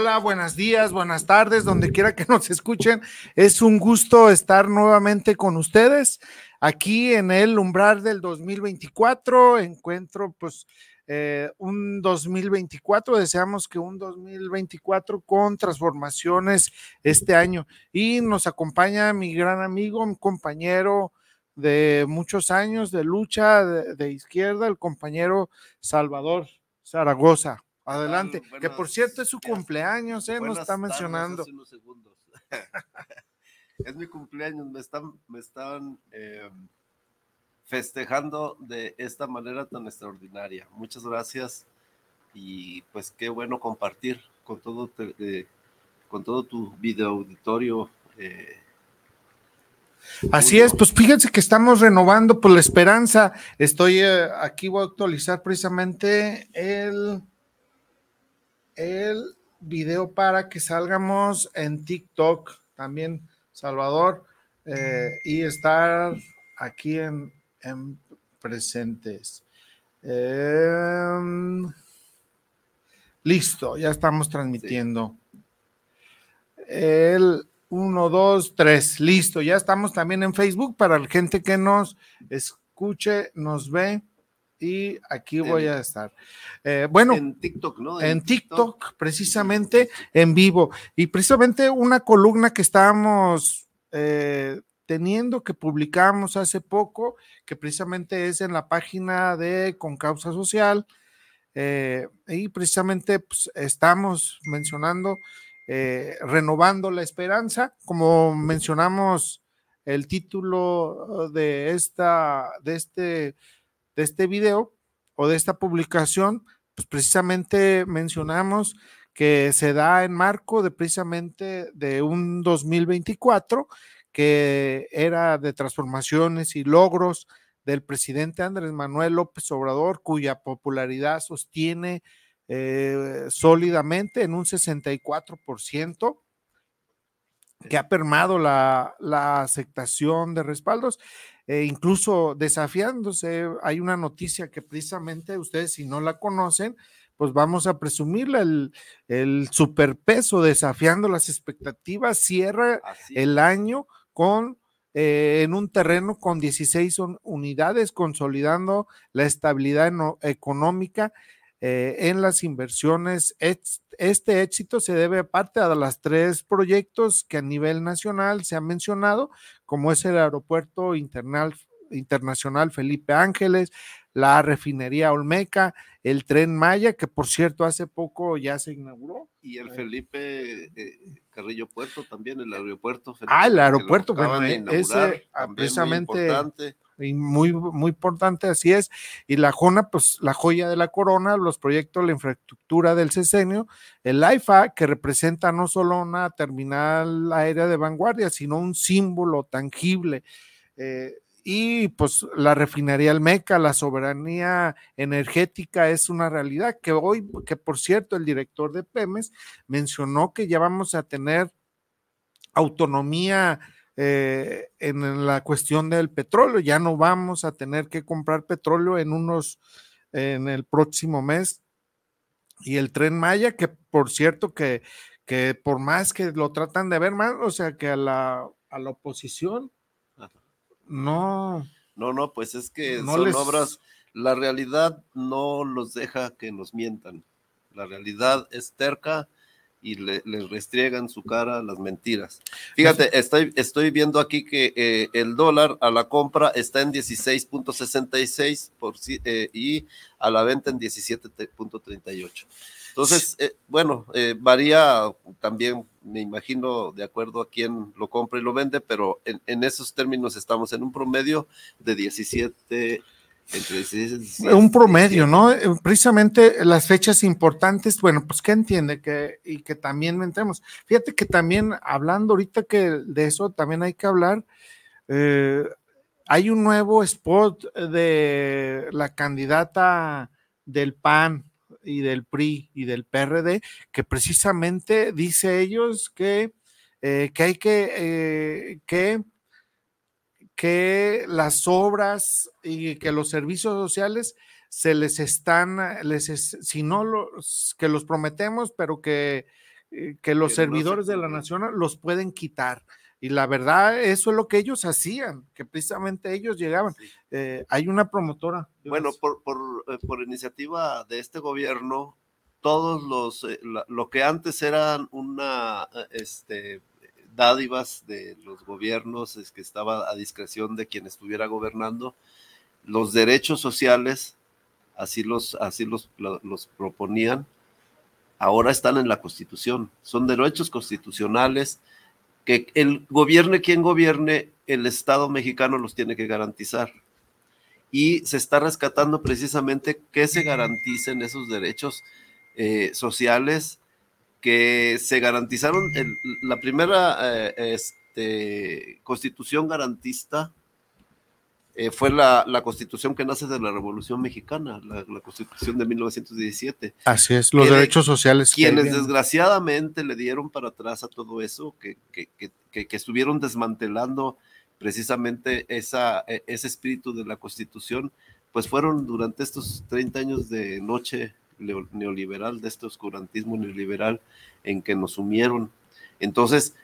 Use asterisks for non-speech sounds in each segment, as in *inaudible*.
Hola, buenos días, buenas tardes, donde quiera que nos escuchen. Es un gusto estar nuevamente con ustedes aquí en el umbral del 2024. Encuentro pues eh, un 2024, deseamos que un 2024 con transformaciones este año. Y nos acompaña mi gran amigo, mi compañero de muchos años de lucha de, de izquierda, el compañero Salvador Zaragoza. Adelante, que por cierto es su cumpleaños, ¿eh? Nos está mencionando. *laughs* es mi cumpleaños, me están, me están em, festejando de esta manera tan extraordinaria. Muchas gracias y pues qué bueno compartir con todo, eh, con todo tu video auditorio. Eh, Así es, pues fíjense que estamos renovando por la esperanza. Estoy eh, aquí, voy a actualizar precisamente el el video para que salgamos en TikTok también, Salvador, eh, y estar aquí en, presentes. Em, listo, ya estamos transmitiendo. El 1, 2, 3, listo, ya estamos también en Facebook para la gente que nos escuche, nos ve y aquí voy a estar. Eh, bueno, en TikTok, ¿no? En, TikTok, precisamente en vivo. Y precisamente una columna que estábamos eh, teniendo, que publicamos hace poco, que precisamente es en la página de Concausa Social. Eh, y precisamente pues, estamos mencionando, renovando la esperanza, como mencionamos el título de esta, de este de este video o de esta publicación, pues precisamente mencionamos que se da en marco de precisamente de un 2024 que era de transformaciones y logros del presidente Andrés Manuel López Obrador, cuya popularidad sostiene eh, sólidamente en un 64%, que ha permado la, la aceptación de respaldos e incluso desafiándose. Hay una noticia que precisamente ustedes, si no la conocen, pues vamos a presumirla, el, el superpeso desafiando las expectativas, cierra el año con eh, en un terreno con 16 unidades, consolidando la estabilidad económica eh, en las inversiones. Este éxito se debe aparte a los tres proyectos que a nivel nacional se han mencionado, como es el Aeropuerto Internacional Felipe Ángeles, la refinería Olmeca, el tren Maya, que por cierto hace poco ya se inauguró. Y el Felipe eh, Carrillo Puerto también, el aeropuerto. ah, el aeropuerto, bueno, e, ese precisamente y muy, muy importante, así es. Y la JONA, pues la joya de la corona, los proyectos, la infraestructura del sesenio, el AIFA, que representa no solo una terminal aérea de vanguardia, sino un símbolo tangible. Eh, y pues la refinería Almeca, la soberanía energética es una realidad que hoy, que por cierto, el director de Pemes mencionó que ya vamos a tener autonomía eh, en la cuestión del petróleo. Ya no vamos a tener que comprar petróleo en unos, en el próximo mes. Y el tren Maya, que por cierto que, que por más que lo tratan de ver mal, o sea que a la, a la oposición, no. No, no, pues es que no son obras, la realidad no los deja que nos mientan. La realidad es terca y le, les restriegan su cara las mentiras. Fíjate, estoy, estoy viendo aquí que eh, el dólar a la compra está en 16.66 por, eh, y a la venta en 17.38. Entonces, eh, bueno, varía también, me imagino, de acuerdo a quién lo compra y lo vende, pero en, en esos términos estamos en un promedio de 17 un promedio, ¿no? Eh, precisamente las fechas importantes, bueno, pues que entiende que y que también entremos. Fíjate que también hablando ahorita que de eso también hay que hablar. Eh, hay un nuevo spot de la candidata del PAN y del PRI y del PRD que precisamente dice ellos que, eh, que hay que, que que las obras y que los servicios sociales se les están, les si no los, que los prometemos, pero que, eh, que los servidores de la nación los pueden quitar. Y la verdad, eso es lo que ellos hacían, que precisamente ellos llegaban. Eh, hay una promotora. Bueno, por, por, eh, por, iniciativa de este gobierno, todos los, lo que antes eran una, este, dádivas de los gobiernos es que estaba a discreción de quien estuviera gobernando. Los derechos sociales, así los, así los, los proponían, ahora están en la Constitución. Son derechos constitucionales que el gobierne quien gobierne, el Estado mexicano los tiene que garantizar. Y se está rescatando precisamente que se garanticen esos derechos eh, sociales que se garantizaron la primera eh, este, constitución garantista eh, fue la, constitución que nace de la Revolución Mexicana, la, constitución de 1917. Así es, los derechos sociales. Quienes desgraciadamente le dieron para atrás a todo eso, que, que, que, estuvieron desmantelando precisamente esa, e, ese espíritu de la constitución, pues fueron durante estos 30 años de noche neoliberal, de este oscurantismo neoliberal en que nos sumieron. Entonces,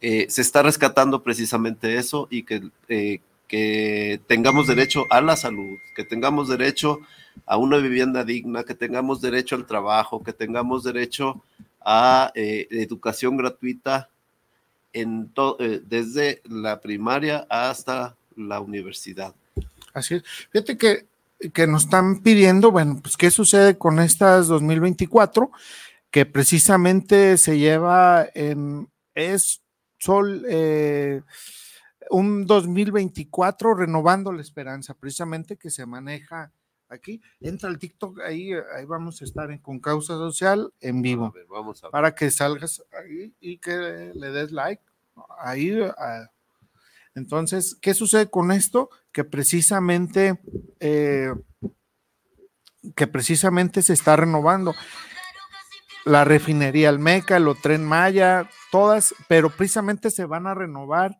eh, se está rescatando precisamente eso y que, eh, que tengamos derecho a la salud, que tengamos derecho a una vivienda digna, que tengamos derecho al trabajo, que tengamos derecho a eh, educación gratuita desde la primaria hasta la universidad. Así es. Fíjate que que nos están pidiendo, bueno, pues qué sucede con estas 2024, que precisamente se lleva en, es sol, eh, un 2024 renovando la esperanza, precisamente que se maneja aquí. Entra el TikTok, ahí, ahí vamos a estar en, con causa social en vivo. vamos a Para que salgas ahí y que le des like. Ahí, a, entonces, ¿qué sucede con esto? Que precisamente, eh, que precisamente se está renovando la refinería Almeca, el Tren Maya, todas, pero precisamente se van a renovar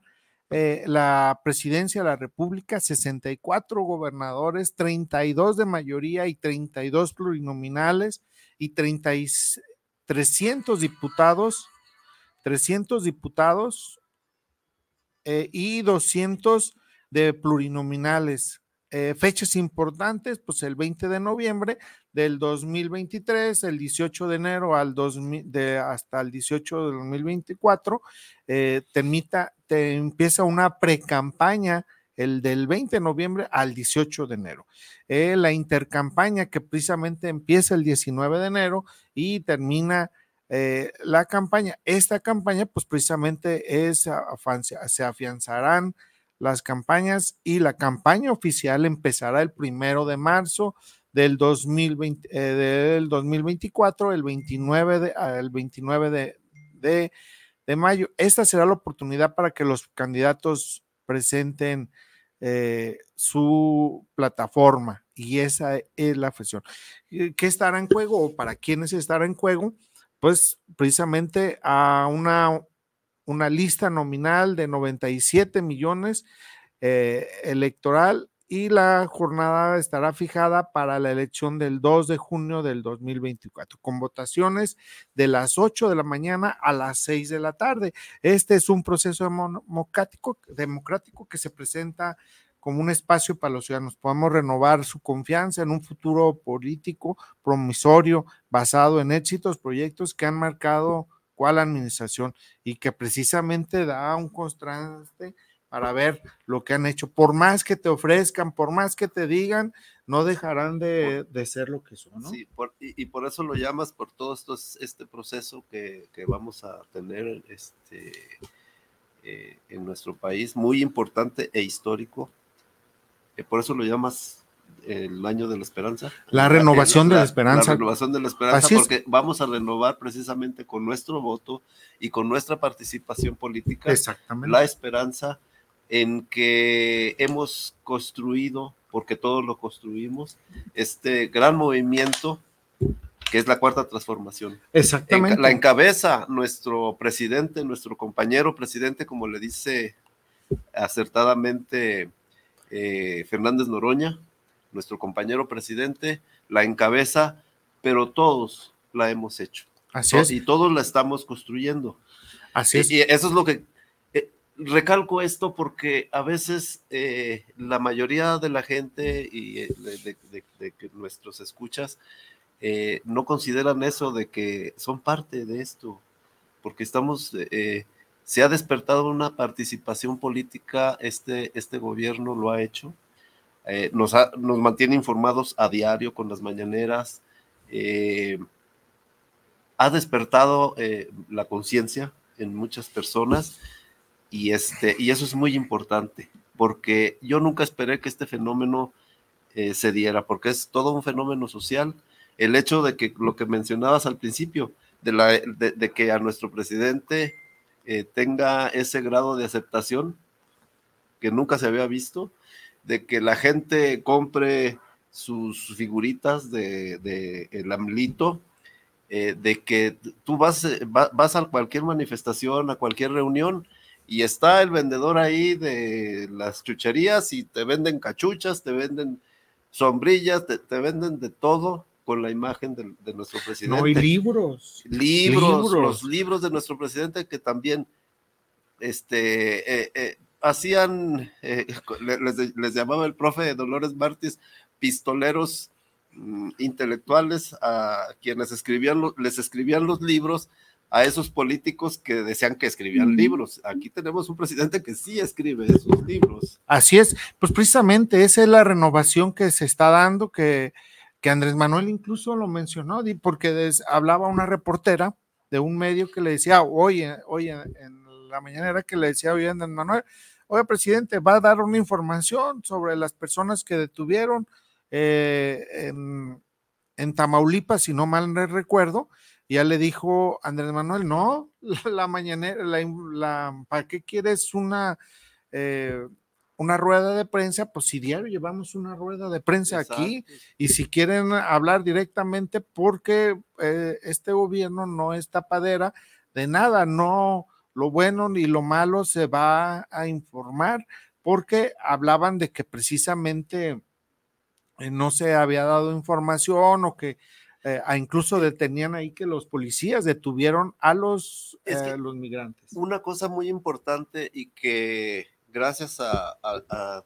eh, la presidencia de la República, 64 gobernadores, 32 de mayoría y 32 plurinominales y 30 300 diputados, 300 diputados eh, y 200 de plurinominales. Eh, fechas importantes, pues el 20 de noviembre del 2023, el 18 de enero al 2000, de, hasta el 18 de 2024, eh, termita, te empieza una pre-campaña el del 20 de noviembre al 18 de enero. la intercampaña que precisamente empieza el 19 de enero y termina eh, la campaña. Esta campaña, pues precisamente es, se afianzarán las campañas y la campaña oficial empezará el primero de marzo del, 2020, eh, del 2024, el 29 de, ah, el 29 de, de, mayo. Esta será la oportunidad para que los candidatos presenten eh, su plataforma y esa es la función. ¿Qué estará en juego o para quiénes estará en juego? Pues precisamente a una, una lista nominal de 97 millones eh, electoral y la jornada estará fijada para la elección del 2 de junio del 2024, con votaciones de las 8 de la mañana a las 6 de la tarde. Este es un proceso democrático, democrático que se presenta como un espacio para los ciudadanos. Podamos renovar su confianza en un futuro político promisorio basado en éxitos, proyectos que han marcado cuál administración y que precisamente da un contraste para ver lo que han hecho. Por más que te ofrezcan, por más que te digan, no dejarán de, ser lo que son. ¿no? Sí, y, por eso lo llamas, por todo esto, este proceso que, vamos a tener este, eh, en nuestro país, muy importante e histórico. Eh, por eso lo llamas el año de la esperanza. La renovación de la esperanza. La renovación de la esperanza, porque vamos a renovar precisamente con nuestro voto y con nuestra participación política la esperanza en que hemos construido, porque todos lo construimos, este gran movimiento que es la cuarta transformación. Exactamente. la encabeza nuestro presidente, nuestro compañero presidente, como le dice acertadamente eh, Fernández Noroña, nuestro compañero presidente, la encabeza, pero todos la hemos hecho. Así es. Y todos la estamos construyendo. Así es. Y eso es lo que eh, recalco esto porque a veces eh, la mayoría de la gente y de, nuestros escuchas no consideran eso de que son parte de esto, porque estamos, se ha despertado una participación política, este, este gobierno lo ha hecho, eh, nos, nos, mantiene informados a diario con las mañaneras, eh, ha despertado eh, la conciencia en muchas personas y, este, y eso es muy importante, porque yo nunca esperé que este fenómeno se diera, porque es todo un fenómeno social. El hecho de que lo que mencionabas al principio, de, la, de que a nuestro presidente tenga ese grado de aceptación que nunca se había visto, de que la gente compre sus figuritas de, el amlito, eh, de que tú vas, eh, vas a cualquier manifestación, a cualquier reunión, y está el vendedor ahí de las chucherías y te venden cachuchas, te venden sombrillas, te, venden de todo con la imagen de, nuestro presidente. No, y libros. libros. Los libros de nuestro presidente que también este, eh, hacían, eh, *laughs* les, llamaba el profe Dolores Martis, pistoleros mm, intelectuales a quienes escribían, les escribían los libros a esos políticos que decían que escribían libros. Aquí tenemos un presidente que sí escribe esos libros. Así es, pues precisamente esa es la renovación que se está dando, que, que Andrés Manuel incluso lo mencionó, porque hablaba una reportera de un medio que le decía, oye, oye, en la mañana era que le decía, oye, Andrés Manuel, oye, presidente, va a dar una información sobre las personas que detuvieron eh, en, Tamaulipas, si no mal recuerdo. Ya le dijo Andrés Manuel, no, *laughs* la mañanera, la, ¿para qué quieres una, eh, una rueda de prensa? Pues si diario llevamos una rueda de prensa aquí y si quieren hablar directamente porque eh, este gobierno no es tapadera de nada, no, lo bueno ni lo malo se va a informar, porque hablaban de que precisamente eh, no se había dado información o que eh, incluso detenían ahí que los policías detuvieron a los, los migrantes. Una cosa muy importante y que gracias a,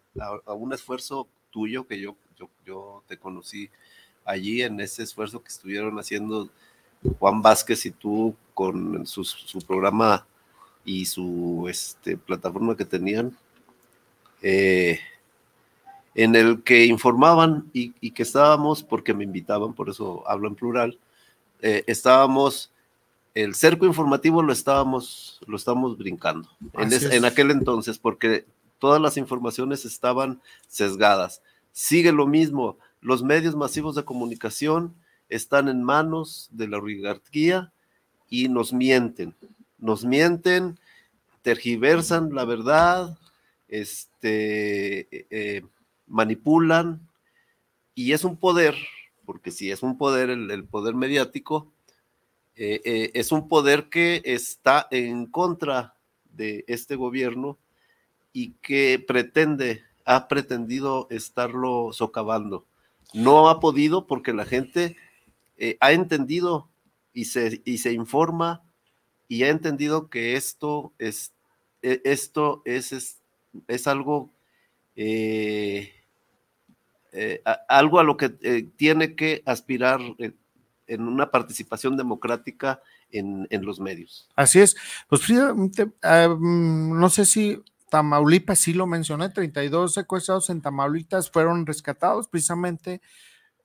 un esfuerzo tuyo que yo, yo, te conocí allí en ese esfuerzo que estuvieron haciendo Juan Vázquez y tú con su, programa y su este, plataforma que tenían, eh, en el que informaban y, que estábamos, porque me invitaban, por eso hablo en plural, eh, estábamos, el cerco informativo lo estábamos, lo estábamos brincando en, en aquel entonces, porque todas las informaciones estaban sesgadas. Sigue lo mismo, los medios masivos de comunicación están en manos de la oligarquía y nos mienten nos mienten, tergiversan la verdad, este, eh, manipulan, y es un poder, porque si es un poder, el, poder mediático, eh, eh, es un poder que está en contra de este gobierno y que pretende, ha pretendido estarlo socavando. No ha podido porque la gente ha entendido y se, y se informa y he entendido que esto es, e, esto es, es, algo, eh, eh, algo a lo que eh, tiene que aspirar en una participación democrática en, los medios. Así es. Pues mm, no sé si Tamaulipas, sí lo mencioné, 32 secuestrados en Tamaulipas fueron rescatados, precisamente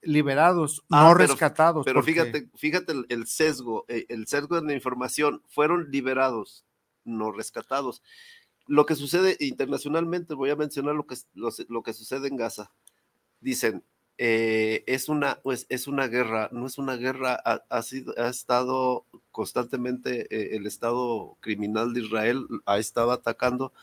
liberados, ah, no rescatados. Pero fíjate, fíjate el, sesgo, eh, el sesgo de la información, fueron liberados, no rescatados. Lo que sucede internacionalmente, voy a mencionar lo que, lo, que sucede en Gaza. Dicen, eh, es, una, pues, es una guerra, no es una guerra, ha, sido, ha estado constantemente eh, el Estado criminal de Israel, ha estado atacando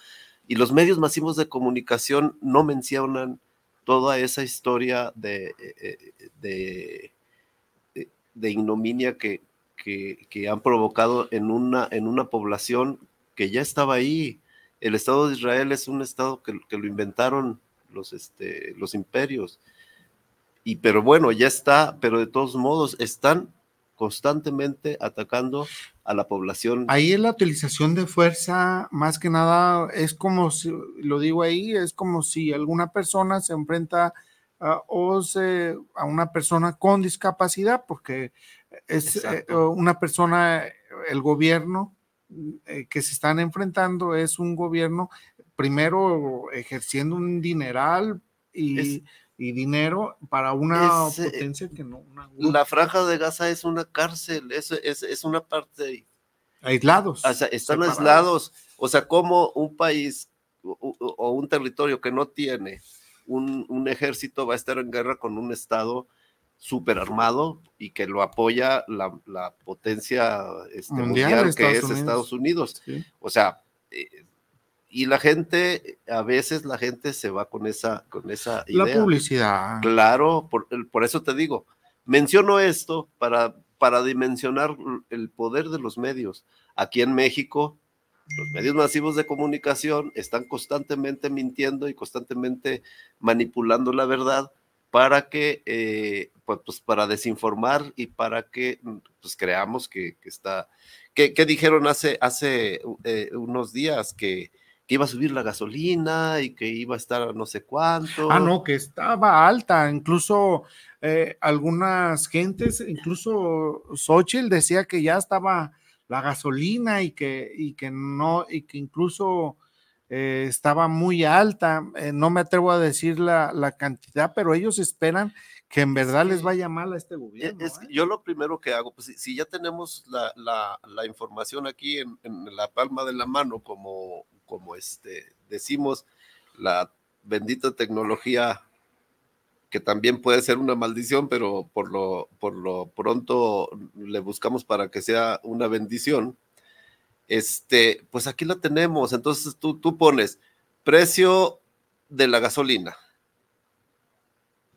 y los medios masivos de comunicación no mencionan toda esa historia de, eh, de, de, ignominia que, que, han provocado en una, en una población que ya estaba ahí. El Estado de Israel es un Estado que, que lo inventaron los, este, los imperios. Y pero bueno, ya está, pero de todos modos están constantemente atacando a la población. Ahí es la utilización de fuerza, más que nada, es como si, lo digo ahí, es como si alguna persona se enfrenta o se, a una persona con discapacidad, porque es eh, una persona, el gobierno eh, que se están enfrentando es un gobierno primero ejerciendo un dineral y y dinero para una eh, potencia que no. la franja de Gaza es una cárcel, es, es, es una parte. Aislados. O sea, están aislados. O sea, como un país o, un territorio que no tiene un, un, ejército va a estar en guerra con un Estado súper armado y que lo apoya la, la potencia este, mundial, que es Estados Unidos. O sea, eh, y la gente, a veces la gente se va con esa, con esa idea. La publicidad. Claro, por, por eso te digo, menciono esto para, para dimensionar el poder de los medios. Aquí en México, los medios masivos de comunicación están constantemente mintiendo y constantemente manipulando la verdad para que, eh, pues, pues, para desinformar y para que pues, creamos que, está, que, dijeron hace, hace eh, unos días que iba a subir la gasolina y que iba a estar no sé cuánto. Ah, no, que estaba alta, incluso eh, algunas gentes, incluso Xochitl decía que ya estaba la gasolina y que, y que no, y que incluso eh, estaba muy alta. Eh, no me atrevo a decir la, la, cantidad, pero ellos esperan que en verdad les vaya mal a este gobierno. yo lo primero que hago, pues si, ya tenemos la, la, la información aquí en, en, la palma de la mano como como este, decimos, la bendita tecnología que también puede ser una maldición, pero por lo, por lo pronto le buscamos para que sea una bendición. Este, pues aquí la tenemos. Entonces tú, tú pones precio de la gasolina.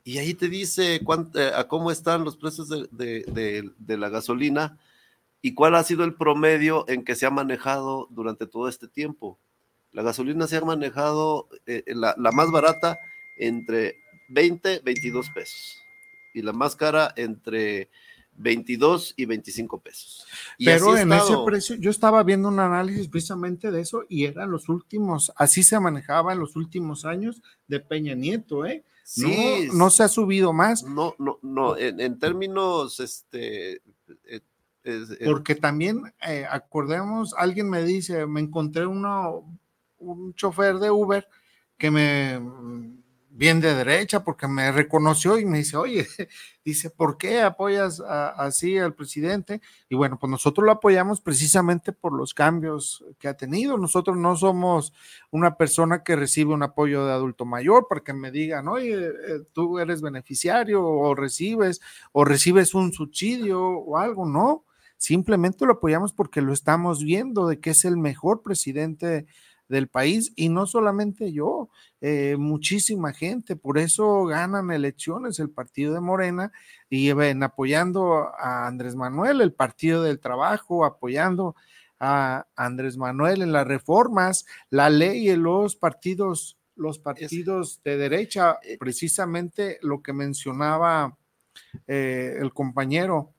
Y ahí te dice cuánto, eh, a cómo están los precios de, de, de, la gasolina y cuál ha sido el promedio en que se ha manejado durante todo este tiempo. La gasolina se ha manejado, eh, la, más barata, entre 20, 22 pesos. Y la más cara entre 22 y 25 pesos. Pero en ese precio, yo estaba viendo un análisis precisamente de eso y eran los últimos, así se manejaba en los últimos años de Peña Nieto, ¿eh? Sí, no, se ha subido más. No, no, no, en, términos, este... Eh, eh, Porque también, acordemos, alguien me dice, me encontré uno un chofer de Uber que me bien de derecha porque me reconoció y me dice, oye, *laughs* dice, ¿por qué apoyas así al presidente? Y bueno, pues nosotros lo apoyamos precisamente por los cambios que ha tenido. Nosotros no somos una persona que recibe un apoyo de adulto mayor para que me digan, oye, eh, tú eres beneficiario o recibes o recibes un subsidio o algo, no. Simplemente lo apoyamos porque lo estamos viendo de que es el mejor presidente del país y no solamente yo, eh, muchísima gente, por eso ganan elecciones el partido de Morena y ven apoyando a Andrés Manuel, el partido del trabajo, apoyando a Andrés Manuel en las reformas, la ley y los partidos, los partidos de derecha, eh, precisamente lo que mencionaba eh, el compañero,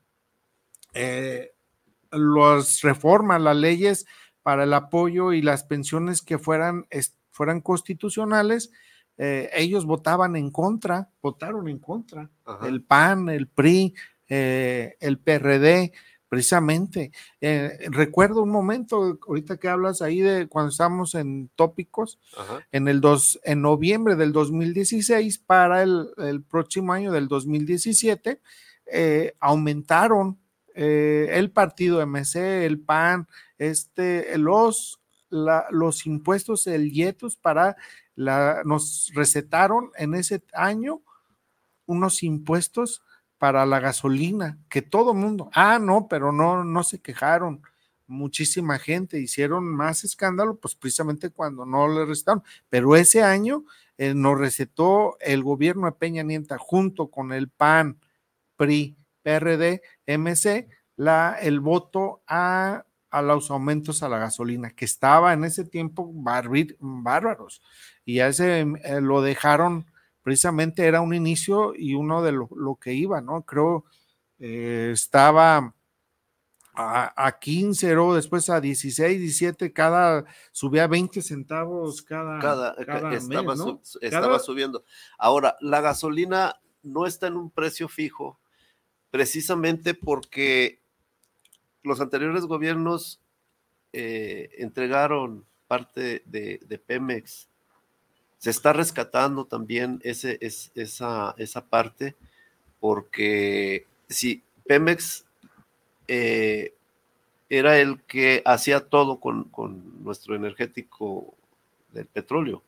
las reformas, las leyes para el apoyo y las pensiones que fueran, fueran constitucionales, eh, ellos votaban en contra, votaron en contra. El PAN, el PRI, eh, el PRD, precisamente. Eh, recuerdo un momento, ahorita que hablas ahí de cuando estamos en tópicos, en el dos, en noviembre del 2016 para el, próximo año del 2017, eh, aumentaron eh, el partido MC, el PAN, este, los, los impuestos, el IETUS para la, nos recetaron en ese año unos impuestos para la gasolina, que todo mundo, ah, no, pero no, no se quejaron. Muchísima gente hicieron más escándalo, pues precisamente cuando no le restaron. Pero ese año eh, nos recetó el gobierno de Peña Nieta junto con el PAN, PRI, PRD, MC, la, el voto a, a los aumentos a la gasolina, que estaba en ese tiempo bárbaros. Y a ese eh, lo dejaron precisamente era un inicio y uno de lo, que iba, ¿no? Creo eh, estaba a, 15, o después a 16, 17, cada subía 20 centavos cada, cada, estaba, estaba subiendo. Ahora, la gasolina no está en un precio fijo, precisamente porque los anteriores gobiernos eh, entregaron parte de, Pemex se está rescatando también ese, es, esa, esa parte, porque si Pemex eh, era el que hacía todo con, nuestro energético del petróleo.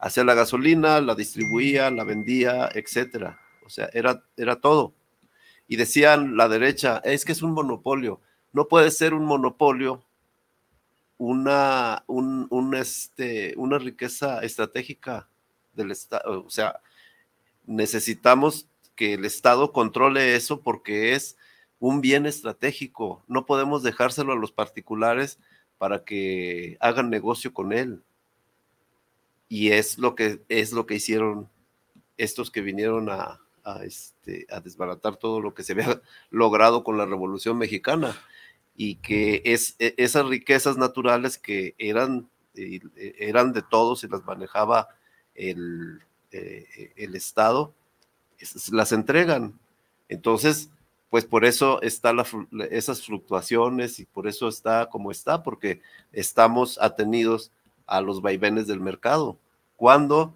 Hacía la gasolina, la distribuía, la vendía, etcétera. O sea, era, era todo. Y decían la derecha, es que es un monopolio. No puede ser un monopolio una, un, este, una riqueza estratégica del Estado. O sea, necesitamos que el Estado controle eso porque es un bien estratégico. No podemos dejárselo a los particulares para que hagan negocio con él. Y es lo que, es lo que hicieron estos que vinieron a, a, este, a desbaratar todo lo que se había *laughs* logrado con la Revolución Mexicana y que es, e, esas riquezas naturales que eran, eh, eran de todos y las manejaba el, eh, el Estado, las entregan. Entonces, pues por eso están esas fluctuaciones y por eso está como está, porque estamos atenidos a los vaivenes del mercado. Cuando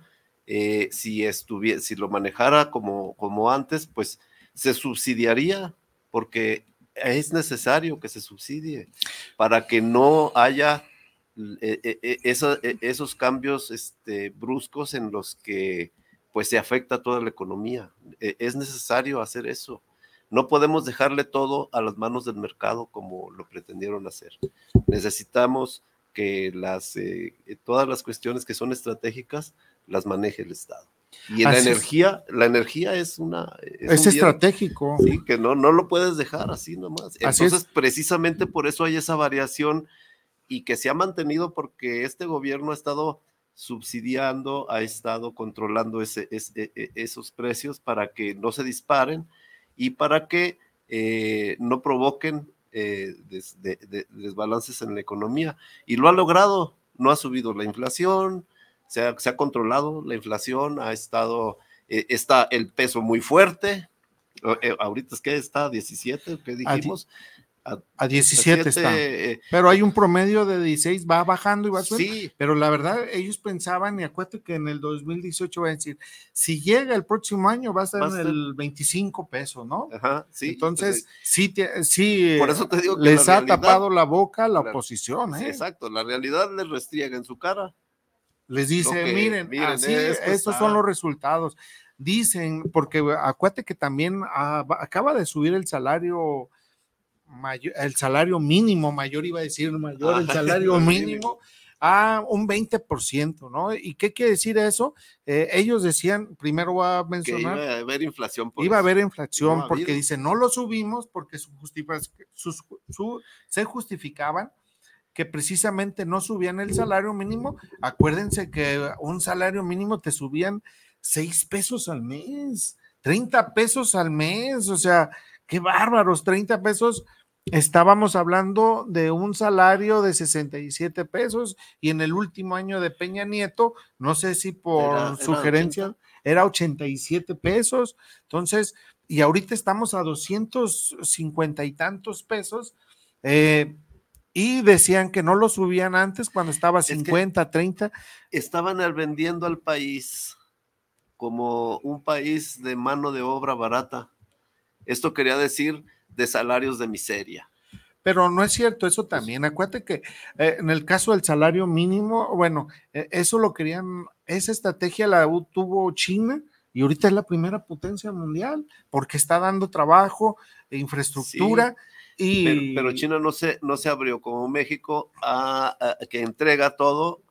eh, si, si lo manejara como, como antes, pues se subsidiaría, porque es necesario que se subsidie para que no haya eh, eh, eh, esos cambios este, bruscos en los que pues se afecta toda la economía. E, es necesario hacer eso. No podemos dejarle todo a las manos del mercado como lo pretendieron hacer. Necesitamos que las, todas las cuestiones que son estratégicas las maneje el Estado. Y la energía, la energía es una... Es, estratégico. sí, que no, no lo puedes dejar así nomás. Entonces, precisamente por eso hay esa variación y que se ha mantenido porque este gobierno ha estado subsidiando, ha estado controlando ese, e, e, esos precios para que no se disparen y para que eh, no provoquen eh, desbalances en la economía. Y lo ha logrado, no ha subido la inflación, se ha, controlado la inflación, ha estado, eh, está el peso muy fuerte, eh, ahorita es que está a 17, ¿qué dijimos? A, 17, está. Eh, pero hay un promedio de 16, va bajando y va subiendo. Sí. Pero la verdad, ellos pensaban, y acuérdate que en el 2018 va a decir, si llega el próximo año va a estar en el 25 pesos, ¿no? Ajá, sí. Entonces, sí, sí, por eso te digo que les ha tapado la boca la, oposición. ¿eh? exacto, la realidad les restriega en su cara. Les dice, miren, así, estos son los resultados. Dicen, porque acuérdate que también ah, acaba de subir el salario mayor, el salario mínimo, mayor iba a decir mayor, el *laughs* salario mínimo a un 20%, ¿no? ¿Y qué quiere decir eso? Eh, ellos decían, primero voy a mencionar. iba a haber inflación. iba a haber inflación porque dicen, no lo subimos porque su, se justificaban que precisamente no subían el salario mínimo. Acuérdense que un salario mínimo te subían seis pesos al mes, 30 pesos al mes, o sea, qué bárbaros, 30 pesos. Estábamos hablando de un salario de 67 pesos y en el último año de Peña Nieto, no sé si por sugerencia, era 87 pesos. Entonces, y ahorita estamos a 250 y tantos pesos. Eh, y decían que no lo subían antes cuando estaba a 50, 30. Estaban vendiendo al país como un país de mano de obra barata. Esto quería decir de salarios de miseria. Pero no es cierto, eso también. Acuérdate que eh, en el caso del salario mínimo, bueno, e, eso lo querían, esa estrategia la tuvo China y ahorita es la primera potencia mundial porque está dando trabajo, e infraestructura. Y... Pero, China no se, no se abrió como México a, que entrega todo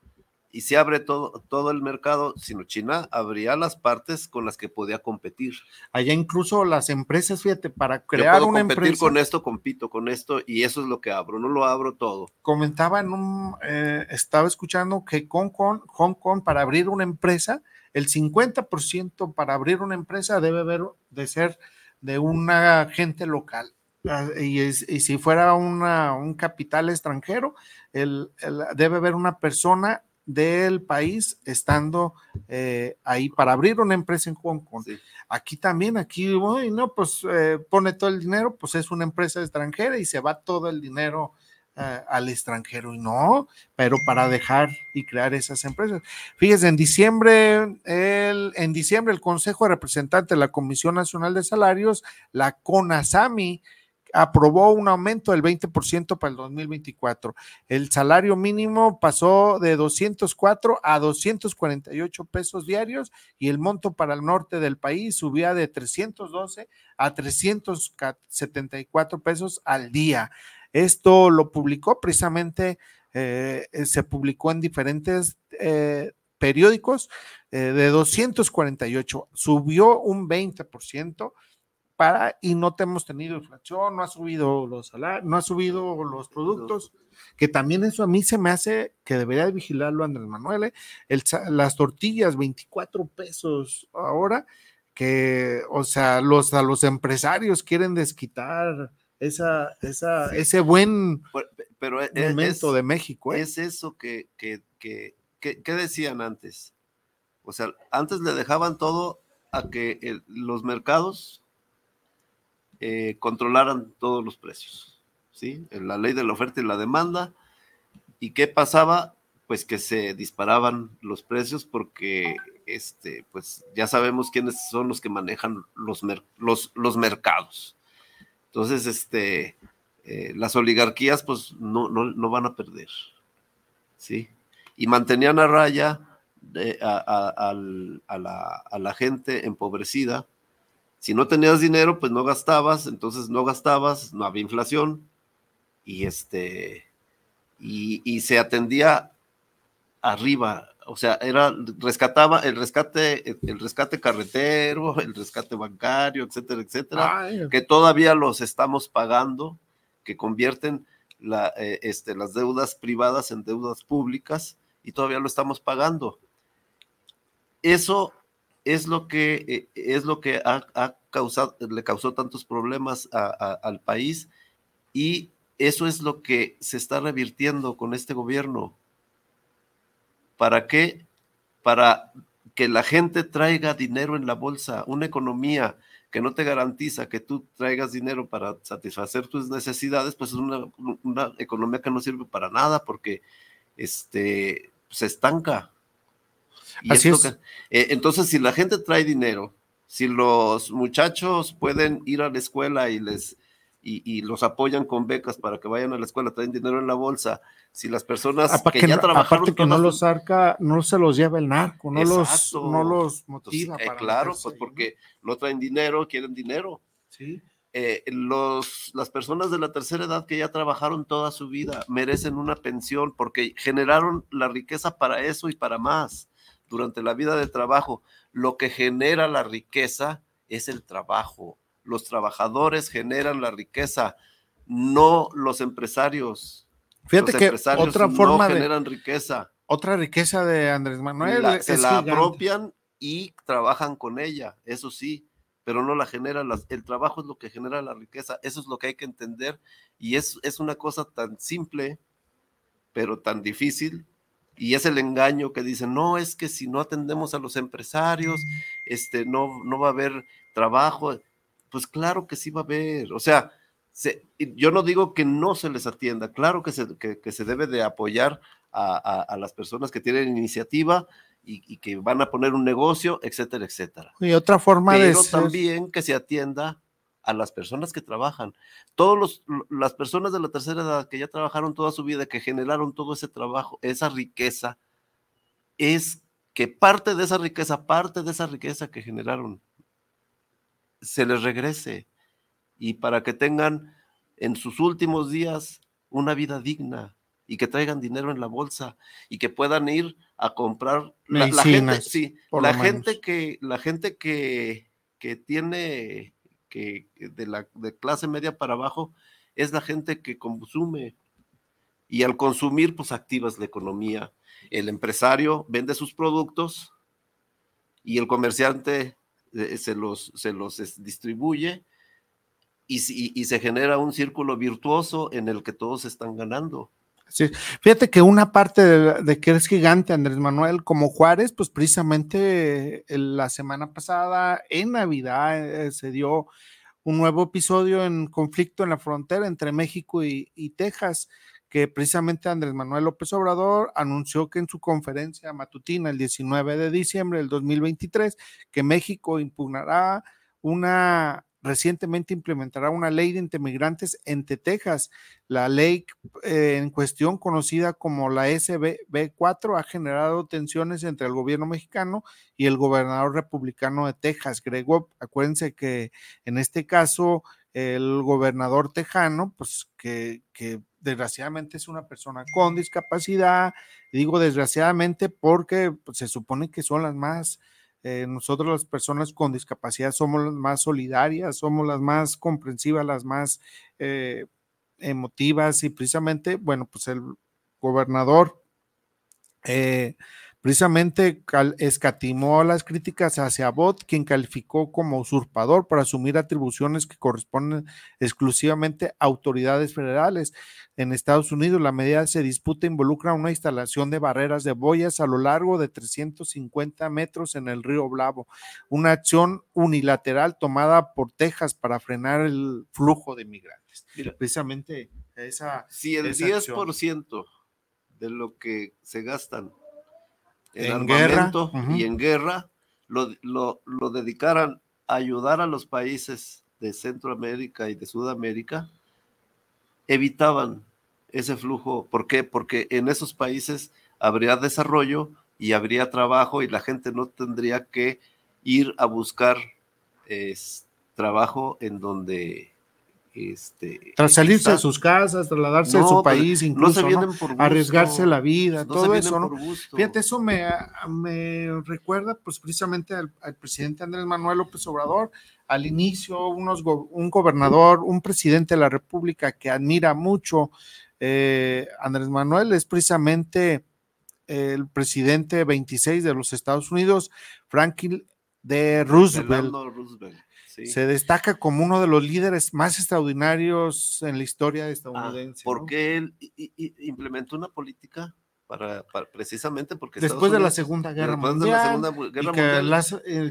y se abre todo, todo el mercado, sino China abría las partes con las que podía competir. Allá incluso las empresas, fíjate, para crear una competir con esto, compito con esto y eso es lo que abro, no lo abro todo. Comentaba en un, eh, estaba escuchando que Hong Kong, Hong Kong para abrir una empresa, el 50% para abrir una empresa debe haber de ser de una gente local. Ah, y, si fuera un capital extranjero, debe haber una persona del país estando eh, ahí para abrir una empresa en Hong Kong. Aquí también, aquí, no, pues eh, pone todo el dinero, pues es una empresa extranjera y se va todo el dinero eh, al extranjero y no, pero para dejar y crear esas empresas. Fíjense, en diciembre, el, en diciembre el Consejo de Representantes de la Comisión Nacional de Salarios, la CONASAMI, aprobó un aumento del 20% para el 2024. El salario mínimo pasó de 204 a 248 pesos diarios y el monto para el norte del país subía de 312 a 374 pesos al día. Esto lo publicó precisamente, eh, se publicó en diferentes eh, periódicos eh, de 248, subió un 20% y no te hemos tenido inflación, no ha subido los salarios, no ha subido los productos, que también eso a mí se me hace que debería de vigilarlo Andrés Manuel, ¿eh? El, las tortillas 24 pesos ahora, que, o sea, los, a los empresarios quieren desquitar esa, esa, ese buen pero e, momento de México. ¿eh? Es eso que, que, que, que, decían antes. O sea, antes le dejaban todo a que los mercados eh, controlaran todos los precios, ¿sí? La ley de la oferta y la demanda. ¿Y qué pasaba? Pues que se disparaban los precios porque, este, pues ya sabemos quiénes son los que manejan los, los, los mercados. Entonces, este, eh, las oligarquías, pues no, no, van a perder, ¿sí? Y mantenían a raya a, la, a la gente empobrecida si no tenías dinero, pues no gastabas, entonces no gastabas, no había inflación y este y, se atendía arriba, o sea, era rescataba el rescate el rescate carretero, *laughs* el rescate bancario, etcétera, etcétera, que todavía los estamos pagando, que convierten la, eh, este, las deudas privadas en deudas públicas y todavía lo estamos pagando. Eso es lo que, eh, es lo que ha, causado, le causó tantos problemas al país y eso es lo que se está revirtiendo con este gobierno. ¿Para qué? Para que la gente traiga dinero en la bolsa, una economía que no te garantiza que tú traigas dinero para satisfacer tus necesidades, pues es una, economía que no sirve para nada porque este, se estanca. Así es. Eh, entonces, si la gente trae dinero, si los muchachos pueden ir a la escuela y les y, los apoyan con becas para que vayan a la escuela, traen dinero en la bolsa, si las personas que, ya trabajaron aparte que no los arca, no se los lleva el narco, no los no los motiva eh, claro, pues porque no traen dinero, quieren dinero. Sí. Eh, los, las personas de la tercera edad que ya trabajaron toda su vida merecen una pensión porque generaron la riqueza para eso y para más durante la vida de trabajo. Lo que genera la riqueza es el trabajo. Los trabajadores generan la riqueza, no los empresarios. Fíjate que otra forma no generan riqueza. Otra riqueza de Andrés Manuel. se la apropian y trabajan con ella, eso sí, pero no la generan. el trabajo es lo que genera la riqueza, eso es lo que hay que entender y es, es una cosa tan simple, pero tan difícil y es el engaño que dicen, no, es que si no atendemos a los empresarios, este, no, no va a haber trabajo. Pues claro que sí va a haber. O sea, yo no digo que no se les atienda, claro que se, que, se debe de apoyar a, las personas que tienen iniciativa y, que van a poner un negocio, etcétera, etcétera. Y otra forma de Pero también que se atienda a las personas que trabajan. Todas las personas de la tercera edad que ya trabajaron toda su vida, que generaron todo ese trabajo, esa riqueza, es que parte de esa riqueza, parte de esa riqueza que generaron, se les regrese y para que tengan en sus últimos días una vida digna y que traigan dinero en la bolsa y que puedan ir a comprar la, gente, sí, la gente que la gente que, que tiene que de la de clase media para abajo es la gente que consume y al consumir pues activas la economía. El empresario vende sus productos y el comerciante eh, se los, se los distribuye y, se genera un círculo virtuoso en el que todos están ganando. Sí. Fíjate que una parte de, que eres gigante, Andrés Manuel, como Juárez, pues precisamente la semana pasada, en Navidad, eh, se dio un nuevo episodio en conflicto en la frontera entre México y, y, Texas, que precisamente Andrés Manuel López Obrador anunció que en su conferencia matutina el 19 de diciembre del 2023, que México impugnará una recientemente implementará una ley de inmigrantes entre Texas. La ley eh, en cuestión, conocida como la SB4, ha generado tensiones entre el gobierno mexicano y el gobernador republicano de Texas, Greg Acuérdense que en este caso el gobernador tejano, pues que, que desgraciadamente es una persona con discapacidad, digo desgraciadamente porque pues, se supone que son las más eh, nosotros las personas con discapacidad somos las más solidarias, somos las más comprensivas, las más eh, emotivas y precisamente, bueno, pues el gobernador eh, Precisamente escatimó las críticas hacia Bot, quien calificó como usurpador por asumir atribuciones que corresponden exclusivamente a autoridades federales. En Estados Unidos, la medida se disputa involucra una instalación de barreras de boyas a lo largo de 350 metros en el río Bravo, una acción unilateral tomada por Texas para frenar el flujo de migrantes. Precisamente esa. Si el 10% de lo que se gastan en, armamento y en guerra, lo, lo, dedicaran a ayudar a los países de Centroamérica y de Sudamérica, evitaban ese flujo. ¿Por qué? Porque en esos países habría desarrollo y habría trabajo y la gente no tendría que ir a buscar trabajo en donde este, Tras salirse de sus casas, trasladarse a su país, incluso arriesgarse la vida, todo eso, ¿no? Fíjate, eso me, me recuerda pues precisamente al, presidente Andrés Manuel López Obrador, al inicio unos un gobernador, un presidente de la República que admira mucho eh, Andrés Manuel, es precisamente el presidente 26 de los Estados Unidos, Franklin de Roosevelt. Se destaca como uno de los líderes más extraordinarios en la historia ah, estadounidense. porque él implementó una política para, precisamente porque después de la Segunda Guerra Mundial,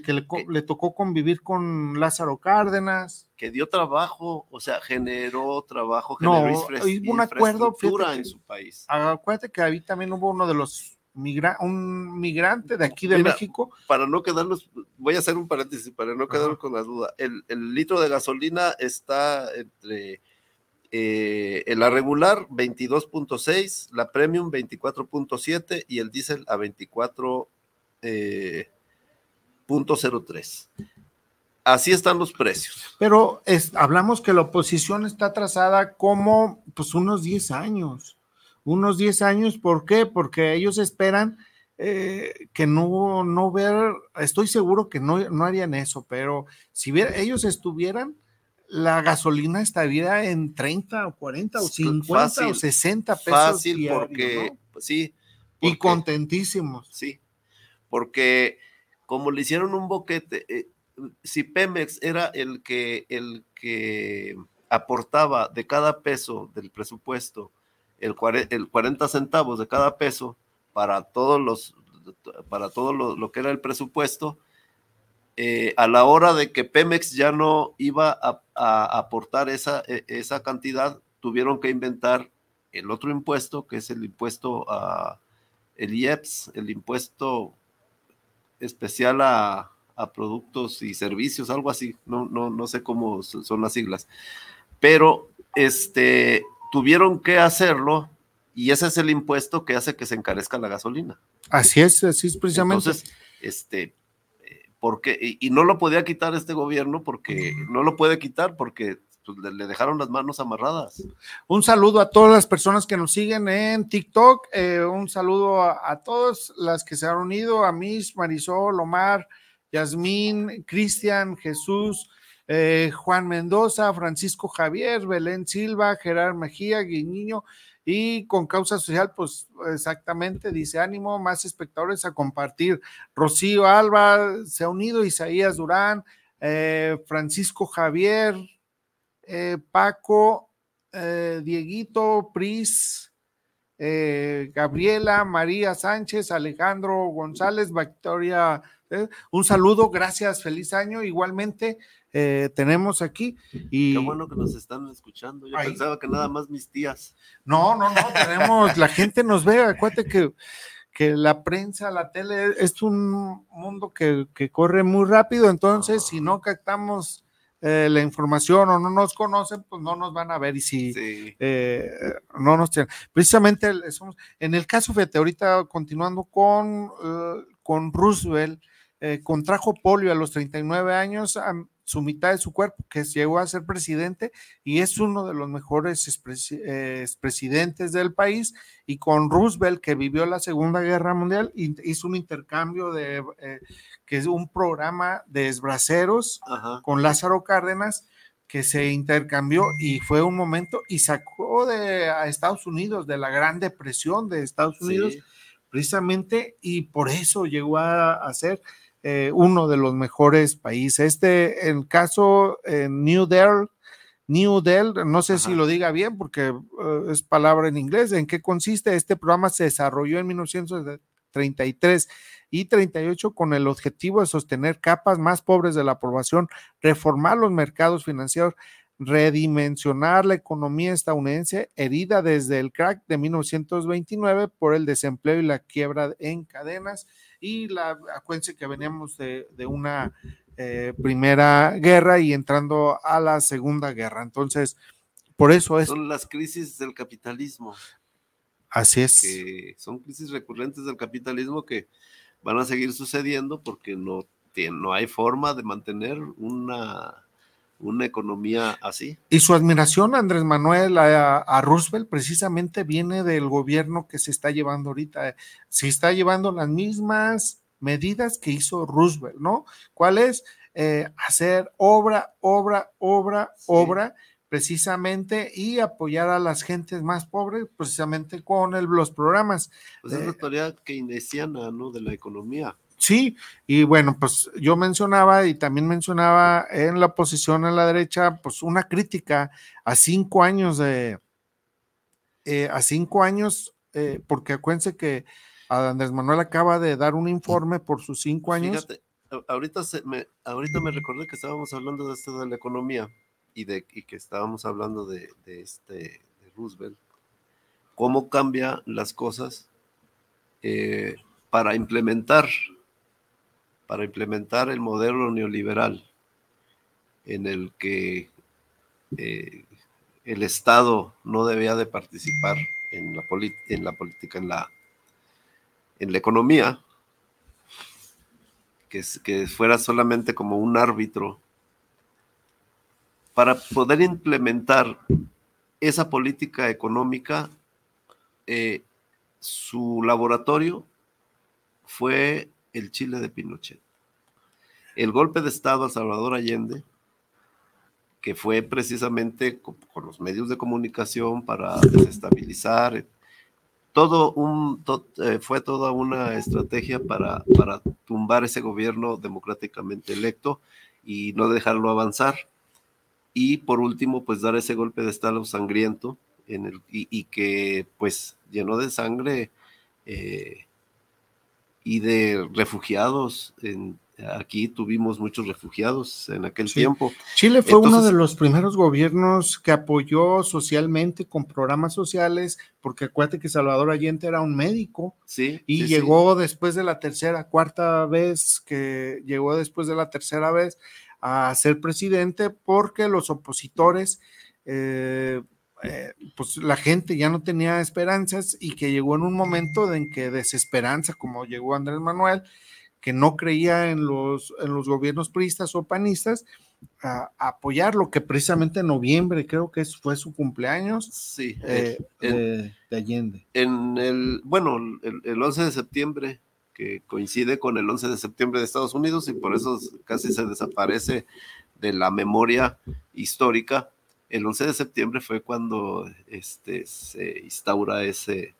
que, le, tocó convivir con Lázaro Cárdenas, que dio trabajo, o sea, generó trabajo, generó no, un acuerdo en su país. Acuérdate que ahí también hubo uno de los un migrante de aquí de México. Para no quedarnos, voy a hacer un paréntesis para no quedarnos con la duda. El, litro de gasolina está entre eh, la regular 22.6, la premium 24.7 y el diésel a 24.03. Eh, Así están los precios. Pero es, hablamos que la oposición está trazada como pues unos 10 años unos 10 años. ¿Por qué? Porque ellos esperan eh, que no, no ver, estoy seguro que no, no harían eso, pero si ellos estuvieran, la gasolina estaría en 30 o 40 o 50 o 60 pesos. Fácil porque, sí. y contentísimos. Sí, porque como le hicieron un boquete, eh, si Pemex era el que, el que aportaba de cada peso del presupuesto el, 40 centavos de cada peso para todos los para todo lo, que era el presupuesto, eh, a la hora de que Pemex ya no iba a, aportar esa, e, esa cantidad, tuvieron que inventar el otro impuesto, que es el impuesto a el IEPS, el impuesto especial a, productos y servicios, algo así, no, no, no sé cómo son las siglas, pero este, tuvieron que hacerlo y ese es el impuesto que hace que se encarezca la gasolina. Así es, así es precisamente. Entonces, este, porque, y, no lo podía quitar este gobierno porque no lo puede quitar porque pues, le, dejaron las manos amarradas. Un saludo a todas las personas que nos siguen en TikTok, eh, un saludo a, todas las que se han unido, a Miss, Marisol, Omar, Yasmín, Cristian, Jesús, eh, Juan Mendoza, Francisco Javier, Belén Silva, Gerard Mejía, Guiñiño, y con causa social, pues exactamente, dice ánimo, más espectadores a compartir. Rocío Alba se ha unido, Isaías Durán, eh, Francisco Javier, eh, Paco, Dieguito, Pris, Gabriela, María Sánchez, Alejandro González, Victoria. Un saludo, gracias, feliz año. Igualmente, eh, tenemos aquí. Y... Qué bueno que nos están escuchando. Yo pensaba que nada más mis tías. No, no, no, tenemos, la gente nos ve, acuérdate que, que la prensa, la tele, es un mundo que, corre muy rápido, entonces si no captamos eh, la información o no nos conocen, pues no nos van a ver y si eh, no nos tienen. Precisamente en el caso, fíjate, ahorita continuando con, con Roosevelt, contrajo polio a los 39 años, su mitad de su cuerpo, que llegó a ser presidente y es uno de los mejores expresidentes del país. Y con Roosevelt, que vivió la Segunda Guerra Mundial, hizo un intercambio de, eh, que es un programa de esbraceros con Lázaro Cárdenas que se intercambió y fue un momento y sacó de a Estados Unidos de la Gran Depresión de Estados Unidos precisamente y por eso llegó a, a ser eh, uno de los mejores países. Este, el caso en New Delhi, New Delhi, no sé si lo diga bien porque eh, es palabra en inglés, ¿en qué consiste? Este programa se desarrolló en 1933 y 38 con el objetivo de sostener capas más pobres de la población, reformar los mercados financieros, redimensionar la economía estadounidense herida desde el crack de 1929 por el desempleo y la quiebra en cadenas y la, acuérdense que veníamos de, una eh, primera guerra y entrando a la segunda guerra. Entonces, por eso es. Son las crisis del capitalismo. Así es. son crisis recurrentes del capitalismo que van a seguir sucediendo porque no, no hay forma de mantener una una economía así. Y su admiración, Andrés Manuel, a, Roosevelt, precisamente viene del gobierno que se está llevando ahorita. Se está llevando las mismas medidas que hizo Roosevelt, ¿no? ¿Cuál es? Eh, hacer obra, obra, obra, obra, precisamente, y apoyar a las gentes más pobres, precisamente con los programas. Pues es la teoría keynesiana, ¿no? De la economía. Sí, y bueno, pues yo mencionaba y también mencionaba en la oposición a la derecha, pues una crítica a cinco años de, eh, a cinco años, eh, porque acuérdense que Andrés Manuel acaba de dar un informe por sus cinco años. Fíjate, ahorita, me, ahorita me recordé que estábamos hablando de esto de la economía y, de, que estábamos hablando de, este, de Roosevelt, cómo cambia las cosas eh, para implementar para implementar el modelo neoliberal en el que eh, el Estado no debía de participar en la, en la política, en la, en la economía, que, que fuera solamente como un árbitro, para poder implementar esa política económica, eh, su laboratorio fue el Chile de Pinochet. El golpe de Estado a Salvador Allende, que fue precisamente con, los medios de comunicación para desestabilizar, todo un, eh, fue toda una estrategia para, para tumbar ese gobierno democráticamente electo y no dejarlo avanzar. Y por último, pues dar ese golpe de Estado sangriento en el, y, que pues llenó de sangre eh, y de refugiados en, aquí tuvimos muchos refugiados en aquel tiempo. Chile fue uno de los primeros gobiernos que apoyó socialmente con programas sociales, porque acuérdate que Salvador Allende era un médico. Sí. Y llegó después de la tercera, cuarta vez que llegó después de la tercera vez a ser presidente, porque los opositores, eh, eh, pues la gente ya no tenía esperanzas y que llegó en un momento en que desesperanza, como llegó Andrés Manuel, que no creía en los, en los gobiernos priistas o panistas, a, apoyar lo que precisamente en noviembre, creo que fue su cumpleaños. Sí, eh, de, Allende. En el, bueno, el, el, 11 de septiembre, que coincide con el 11 de septiembre de Estados Unidos y por eso casi se desaparece de la memoria histórica. El 11 de septiembre fue cuando este, se instaura ese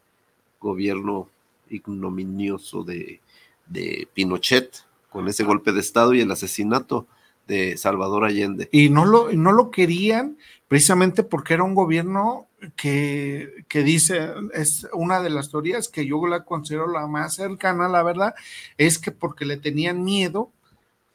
gobierno ignominioso de, de Pinochet con ese golpe de Estado y el asesinato de Salvador Allende. Y no lo, no lo querían precisamente porque era un gobierno que, que, dice, es una de las teorías que yo la considero la más cercana, la verdad, es que porque le tenían miedo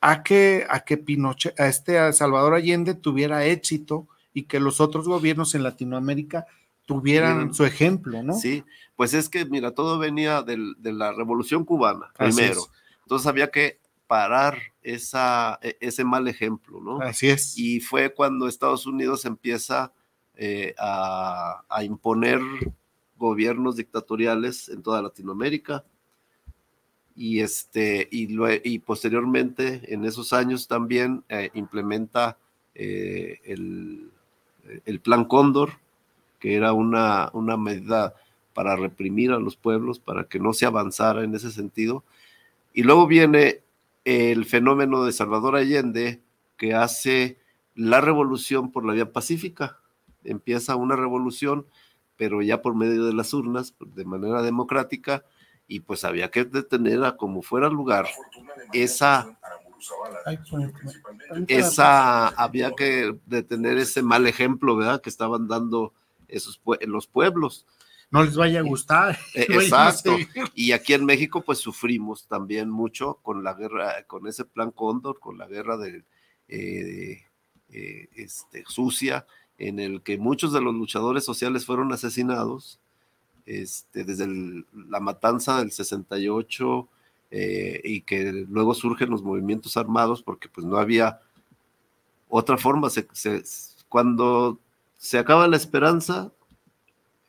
a que, a que Pinochet, a este a Salvador Allende tuviera éxito y que los otros gobiernos en Latinoamérica tuvieran su ejemplo, ¿no? Sí, pues es que, mira, todo venía de la revolución cubana, primero. Entonces había que parar esa, e, ese mal ejemplo, ¿no? Así es. Y fue cuando Estados Unidos empieza eh, a, imponer gobiernos dictatoriales en toda Latinoamérica. Y, este, y, y posteriormente, en esos años también eh, implementa eh, el, el Plan Cóndor, que era una, una medida para reprimir a los pueblos, para que no se avanzara en ese sentido. Y luego viene el fenómeno de Salvador Allende, que hace la revolución por la vía pacífica. Empieza una revolución, pero ya por medio de las urnas, de manera democrática, y pues había que detener a como fuera lugar esa esa había que detener ese mal ejemplo, ¿verdad? Que estaban dando esos los pueblos. No les vaya a gustar. *laughs* Eh, exacto. Y aquí en México, pues sufrimos también mucho con la guerra, con ese plan Cóndor, con la guerra de, eh, eh, este, sucia, en el que muchos de los luchadores sociales fueron asesinados, este, desde la matanza del 68 y que luego surgen los movimientos armados porque pues no había otra forma. cuando se acaba la esperanza,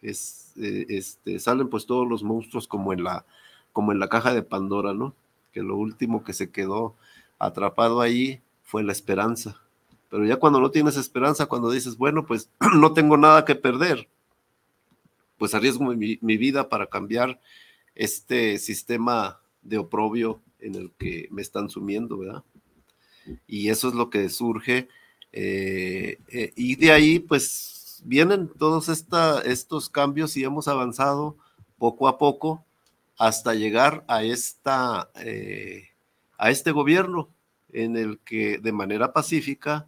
es, eh, este, salen pues todos los monstruos como en, la, como en la caja de Pandora, ¿no? Que lo último que se quedó atrapado ahí fue la esperanza. Pero ya cuando no tienes esperanza, cuando dices, bueno, pues *clears throat* no tengo nada que perder, pues arriesgo mi vida para cambiar este sistema de oprobio en el que me están sumiendo, ¿verdad? Y eso es lo que surge eh, eh, y de ahí, pues, vienen todos estos cambios y hemos avanzado poco a poco hasta llegar a, esta, eh, a este gobierno en el que de manera pacífica,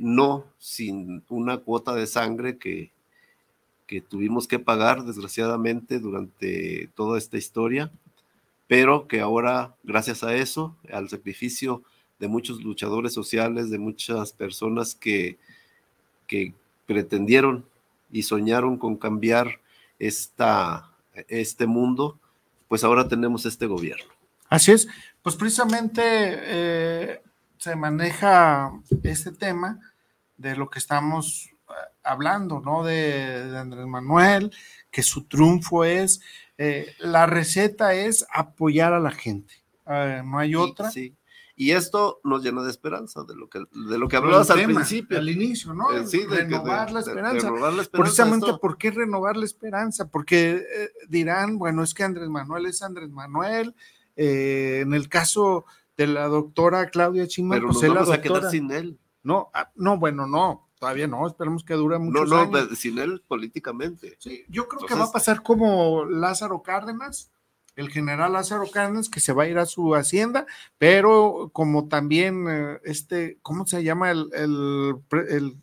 no sin una cuota de sangre que, que tuvimos que pagar desgraciadamente durante toda esta historia, pero que ahora, gracias a eso, al sacrificio de muchos luchadores sociales, de muchas personas que, que pretendieron y soñaron con cambiar esta, este mundo, pues ahora tenemos este gobierno. Así es, pues precisamente eh, se maneja este tema de lo que estamos hablando, ¿no? De, Andrés Manuel, que su triunfo es, eh, la receta es apoyar a la gente, no hay otra. Sí, y esto nos llena de esperanza, de lo que, de lo que hablabas al principio. Al inicio, ¿no? Eh, sí, de, renovar, la esperanza. Precisamente, ¿por qué renovar la esperanza? Porque eh, dirán, bueno, es que Andrés Manuel es Andrés Manuel. Eh, en el caso de la doctora Claudia Chima, Pero pues nos vamos a quedar sin él. No, ah, no, bueno, no, todavía no, esperemos que dure mucho No, no, sin él políticamente. Sí, yo creo que va a pasar como Lázaro Cárdenas, el general Lázaro Cárdenas, que se va a ir a su hacienda, pero como también eh, este, ¿cómo se llama el, el,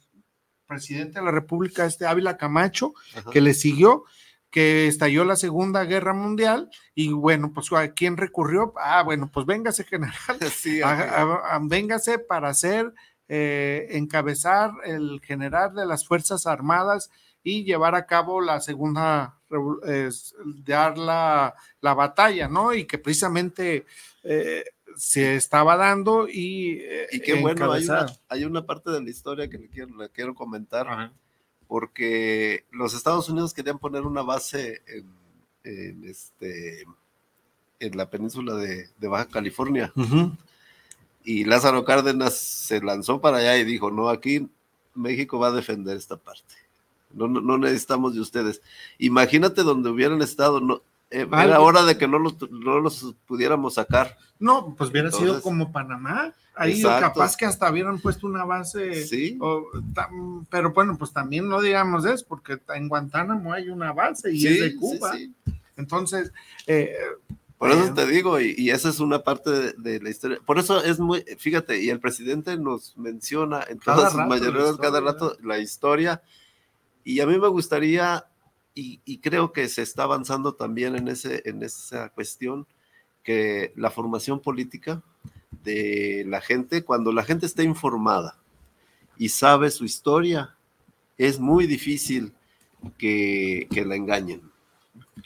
presidente de la República, este Ávila Camacho, que le siguió? que estalló la Segunda Guerra Mundial y bueno, pues ¿a quién recurrió? Ah, bueno, pues véngase general, *laughs* sí, véngase para hacer, eh, encabezar el general de las Fuerzas Armadas y llevar a cabo la segunda, dar la, la, batalla, ¿no? Y que precisamente eh, se estaba dando y... Eh, y qué bueno, hay una, hay una, parte de la historia que le quiero, le quiero comentar porque los Estados Unidos querían poner una base en, este, en la península de, Baja California. Y Lázaro Cárdenas se lanzó para allá y dijo, no, aquí México va a defender esta parte. No, no, necesitamos de ustedes. Imagínate donde hubieran estado, no, eh, era hora de que no los, no los pudiéramos sacar. No, pues hubiera sido como Panamá. Ahí capaz que hasta hubieran puesto una base. Sí. pero bueno, pues también no digamos eso, porque en Guantánamo hay una base y es de Cuba. Entonces. Eh, por eso te digo, y, esa es una parte de, la historia. Por eso es muy, fíjate, y el presidente nos menciona en todas sus mayorías cada rato la historia. Y a mí me gustaría, y, y, creo que se está avanzando también en, ese, en esa cuestión, que la formación política de la gente, cuando la gente está informada y sabe su historia, es muy difícil que, la engañen.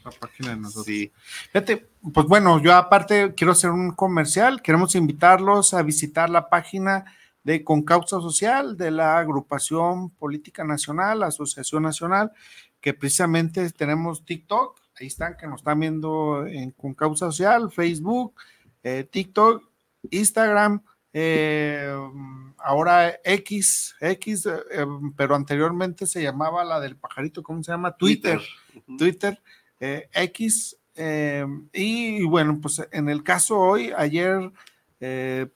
La página de nosotros. Sí. Fíjate, pues bueno, yo aparte quiero hacer un comercial, queremos invitarlos a visitar la página de Concausa Social de la Agrupación Política Nacional, la Asociación Nacional, que precisamente tenemos TikTok, ahí están, que nos están viendo en Concausa Social, Facebook, eh, TikTok Instagram, eh, ahora X, X, eh, pero anteriormente se llamaba la del pajarito, ¿cómo se llama? Twitter, Twitter, eh, X. y bueno, pues en el caso hoy, ayer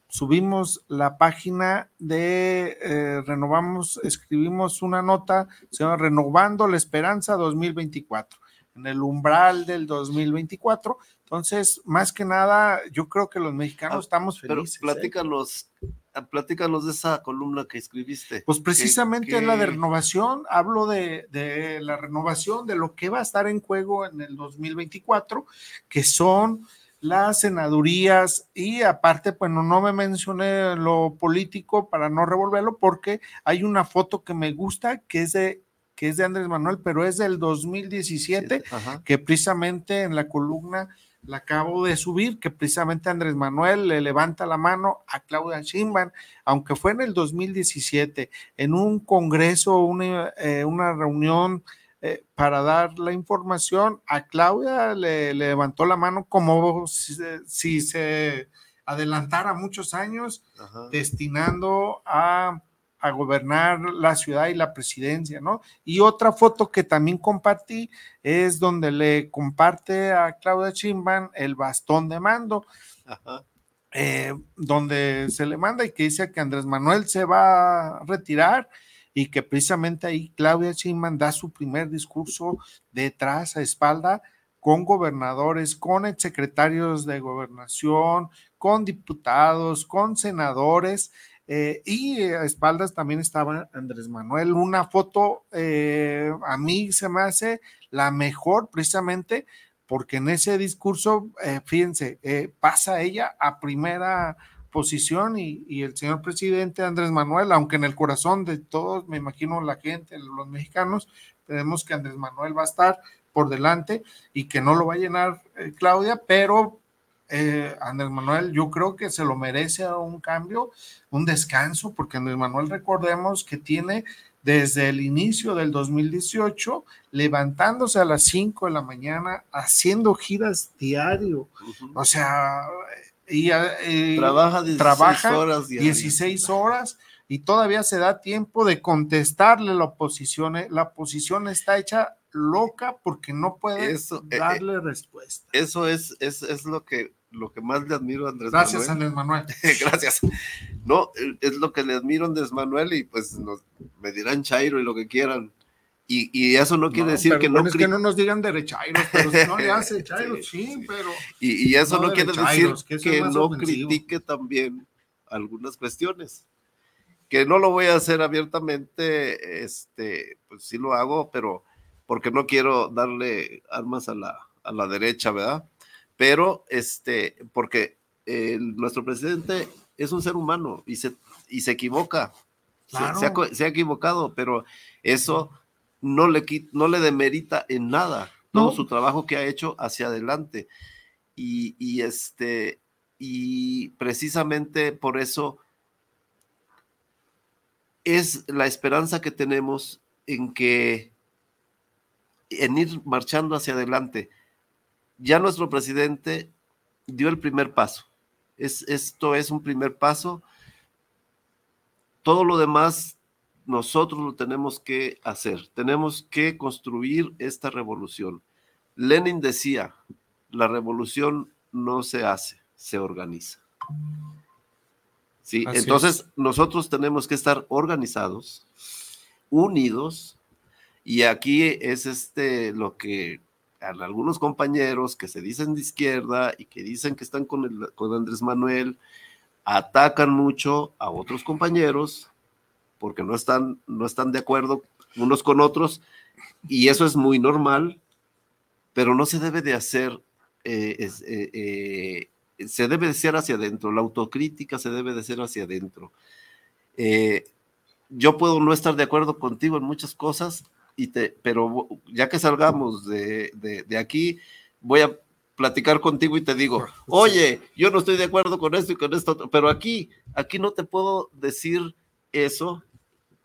subimos la página de Renovamos, escribimos una nota, se llama Renovando la Esperanza 2024, en el umbral del 2024 entonces, más que nada, yo creo que los mexicanos ah, estamos felices. Pero ¿eh? platícanos, ah, platícanos de esa columna que escribiste. Pues precisamente en la de renovación, hablo de, de, la renovación, de lo que va a estar en juego en el 2024, que son las senadurías y aparte, bueno, no me mencioné lo político para no revolverlo porque hay una foto que me gusta que es de que es de Andrés Manuel, pero es del 2017, que precisamente en la columna la acabo de subir, que precisamente Andrés Manuel le levanta la mano a Claudia Sheinbaum, aunque fue en el 2017, en un congreso, una, eh, una reunión eh, para dar la información, a Claudia le, levantó la mano como si, se adelantara muchos años, destinando a a gobernar la ciudad y la presidencia, ¿no? Y otra foto que también compartí es donde le comparte a Claudia Chimban el bastón de mando, eh, donde se le manda y que dice que Andrés Manuel se va a retirar y que precisamente ahí Claudia Chimban da su primer discurso detrás a espalda con gobernadores, con exsecretarios de gobernación, con diputados, con senadores, eh, y a espaldas también estaba Andrés Manuel. Una foto eh, a mí se me hace la mejor precisamente porque en ese discurso, eh, fíjense, pasa ella a primera posición y, y, el señor presidente Andrés Manuel, aunque en el corazón de todos, me imagino la gente, los mexicanos, tenemos que Andrés Manuel va a estar por delante y que no lo va a llenar Claudia, pero eh, Andrés Manuel, yo creo que se lo merece un cambio, un descanso, porque Andrés Manuel, recordemos que tiene desde el inicio del 2018, levantándose a las 5 de la mañana, haciendo giras diario. O sea, y, trabaja 16 horas. 16 horas y todavía se da tiempo de contestarle la oposición. Eh, la oposición está hecha loca porque no puede eh, darle respuesta. Eso es, es, es, lo que lo que más le admiro a Andrés Gracias, Andrés Manuel. *laughs* Gracias. No, es lo que le admiro a Andrés Manuel y pues me dirán Chairo y lo que quieran. Y, y eso no quiere decir que no... Es que no nos digan derechairos, pero si no le *laughs* hace Chairo, sí, pero... Y, y eso no, quiere decir que, no critique también algunas cuestiones. Que no lo voy a hacer abiertamente, este, pues sí lo hago, pero porque no quiero darle armas a la, a la derecha, ¿verdad? Pero, este, porque nuestro presidente es un ser humano y se, y se equivoca, se, ha, equivocado, pero eso no le, no le demerita en nada todo su trabajo que ha hecho hacia adelante. Y, y, este, y precisamente por eso es la esperanza que tenemos en que en ir marchando hacia adelante. Ya nuestro presidente dio el primer paso. Es, esto es un primer paso. Todo lo demás nosotros lo tenemos que hacer. Tenemos que construir esta revolución. Lenin decía, la revolución no se hace, se organiza. Sí, entonces nosotros tenemos que estar organizados, unidos, y aquí es este lo que algunos compañeros que se dicen de izquierda y que dicen que están con, el, con Andrés Manuel, atacan mucho a otros compañeros porque no están, no están de acuerdo unos con otros, y eso es muy normal, pero no se debe de hacer, eh, eh, eh, se debe de ser hacia adentro, la autocrítica se debe de ser hacia adentro. yo puedo no estar de acuerdo contigo en muchas cosas, pero ya que salgamos de, aquí, voy a platicar contigo y te digo, oye, yo no estoy de acuerdo con esto y con esto, pero aquí, aquí no te puedo decir eso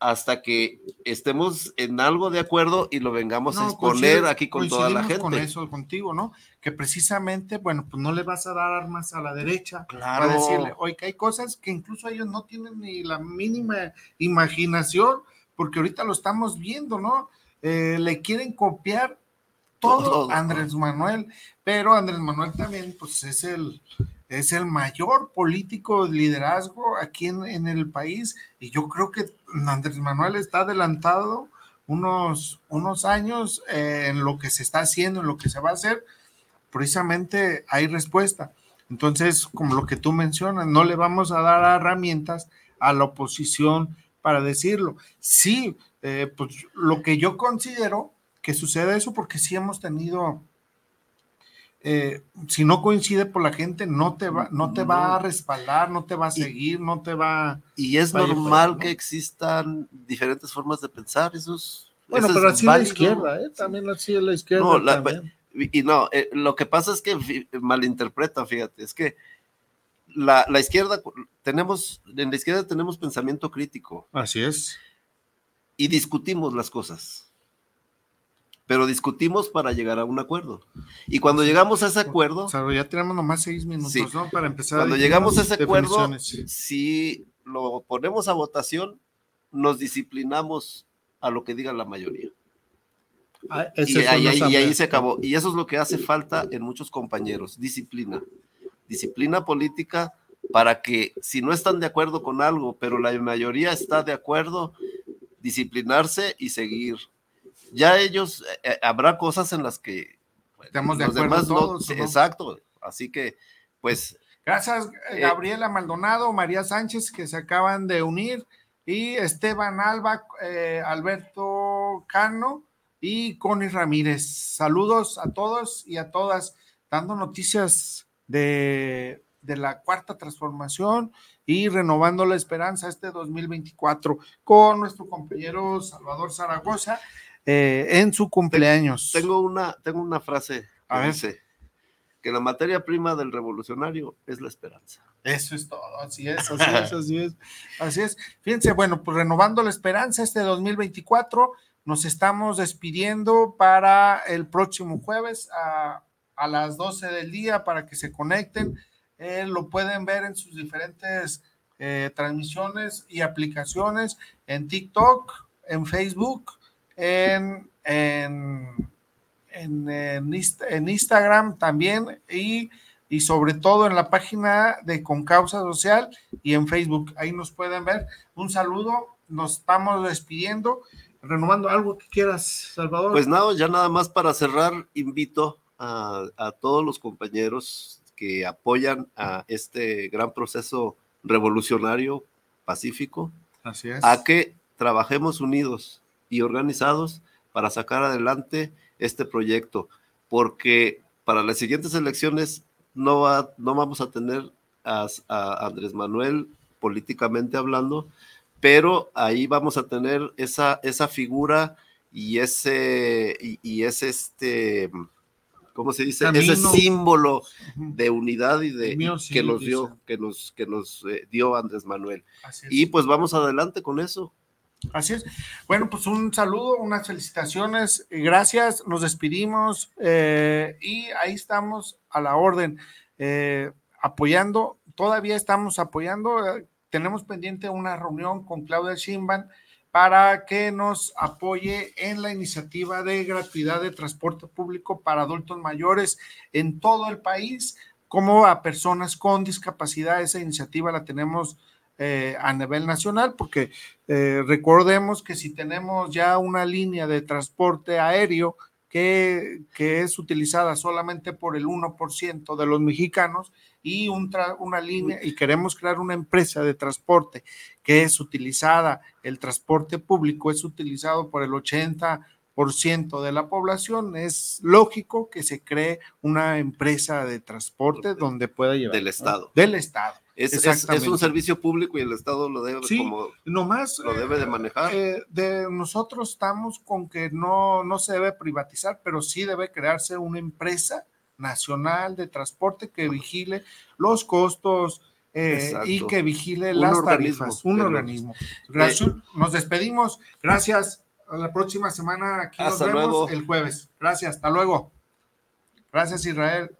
hasta que estemos en algo de acuerdo y lo vengamos a exponer aquí con toda la gente. con eso contigo, ¿no? Que precisamente, bueno, pues no le vas a dar armas a la derecha claro. para decirle, oye, que hay cosas que incluso ellos no tienen ni la mínima imaginación, porque ahorita lo estamos viendo, ¿no? Eh, le quieren copiar todo, a Andrés Manuel, pero Andrés Manuel también pues es el, es el mayor político de liderazgo aquí en, el país y yo creo que Andrés Manuel está adelantado unos, unos años eh, en lo que se está haciendo, en lo que se va a hacer, precisamente hay respuesta. Entonces, como lo que tú mencionas, no le vamos a dar herramientas a la oposición para decirlo. Sí, eh, pues lo que yo considero que sucede eso porque sí hemos tenido, eh, si no coincide por la gente, no te va, no te va a respaldar, no te va a seguir, no te va. Y es normal que existan diferentes formas de pensar, esos. Bueno, pero así la izquierda, ¿eh? también así la izquierda. No, y no, eh, lo que pasa es que malinterpretan, fíjate, es que la, la, izquierda, tenemos, en la izquierda tenemos pensamiento crítico. Así es y discutimos las cosas. Pero discutimos para llegar a un acuerdo. Y cuando llegamos a ese acuerdo. ya tenemos nomás seis minutos, ¿no? Para empezar. Cuando llegamos a ese acuerdo, si lo ponemos a votación, nos disciplinamos a lo que diga la mayoría. Ah, y, ahí, se acabó. Y eso es lo que hace falta en muchos compañeros, disciplina. Disciplina política para que si no están de acuerdo con algo, pero la mayoría está de acuerdo, disciplinarse y seguir. Ya ellos, eh, eh, habrá cosas en las que estamos de acuerdo todos, Exacto, así que, pues. Gracias, eh, Gabriela Maldonado, María Sánchez, que se acaban de unir, y Esteban Alba, Alberto Cano y Connie Ramírez. Saludos a todos y a todas, dando noticias de, de la cuarta transformación y renovando la esperanza este 2024 con nuestro compañero Salvador Zaragoza eh, en su cumpleaños. Tengo una, tengo una frase que dice que la materia prima del revolucionario es la esperanza. Eso es todo, así es, así es, así es, así es. Fíjense, bueno, pues renovando la esperanza este 2024, nos estamos despidiendo para el próximo jueves a, a las 12 del día para que se conecten eh, lo pueden ver en sus diferentes eh, transmisiones y aplicaciones en TikTok, en Facebook, en, en, en, Instagram también y, y, sobre todo en la página de Concausa Social y en Facebook. Ahí nos pueden ver. Un saludo, nos estamos despidiendo. Renovando algo que quieras, Salvador. Pues nada, ya nada más para cerrar, invito a, a todos los compañeros que apoyan a este gran proceso revolucionario pacífico, Así es. a que trabajemos unidos y organizados para sacar adelante este proyecto, porque para las siguientes elecciones no, va, no vamos a tener a, Andrés Manuel políticamente hablando, pero ahí vamos a tener esa, esa figura y ese, y, ese este, ¿cómo se dice? Ese símbolo de unidad y de que nos dio, que nos, que nos eh, dio Andrés Manuel. Y pues vamos adelante con eso. Así es. Bueno, pues un saludo, unas felicitaciones, gracias, nos despedimos eh, y ahí estamos a la orden, eh, apoyando, todavía estamos apoyando, tenemos pendiente una reunión con Claudia Shimban para que nos apoye en la iniciativa de gratuidad de transporte público para adultos mayores en todo el país, como a personas con discapacidad. Esa iniciativa la tenemos eh, a nivel nacional, porque eh, recordemos que si tenemos ya una línea de transporte aéreo que, que es utilizada solamente por el 1% de los mexicanos, y una línea y queremos crear una empresa de transporte que es utilizada, el transporte público es utilizado por el 80% de la población, es lógico que se cree una empresa de transporte donde pueda llevar. Del Estado. Del Estado. Es, es, un servicio público y el Estado lo debe, como, nomás, lo debe de manejar. Eh, de nosotros estamos con que no, no se debe privatizar, pero sí debe crearse una empresa nacional de transporte que vigile los costos eh, y que vigile las tarifas. Un organismo. Gracias. Nos despedimos. Gracias. A la próxima semana. Aquí nos vemos el jueves. Gracias. Hasta luego. Gracias, Israel.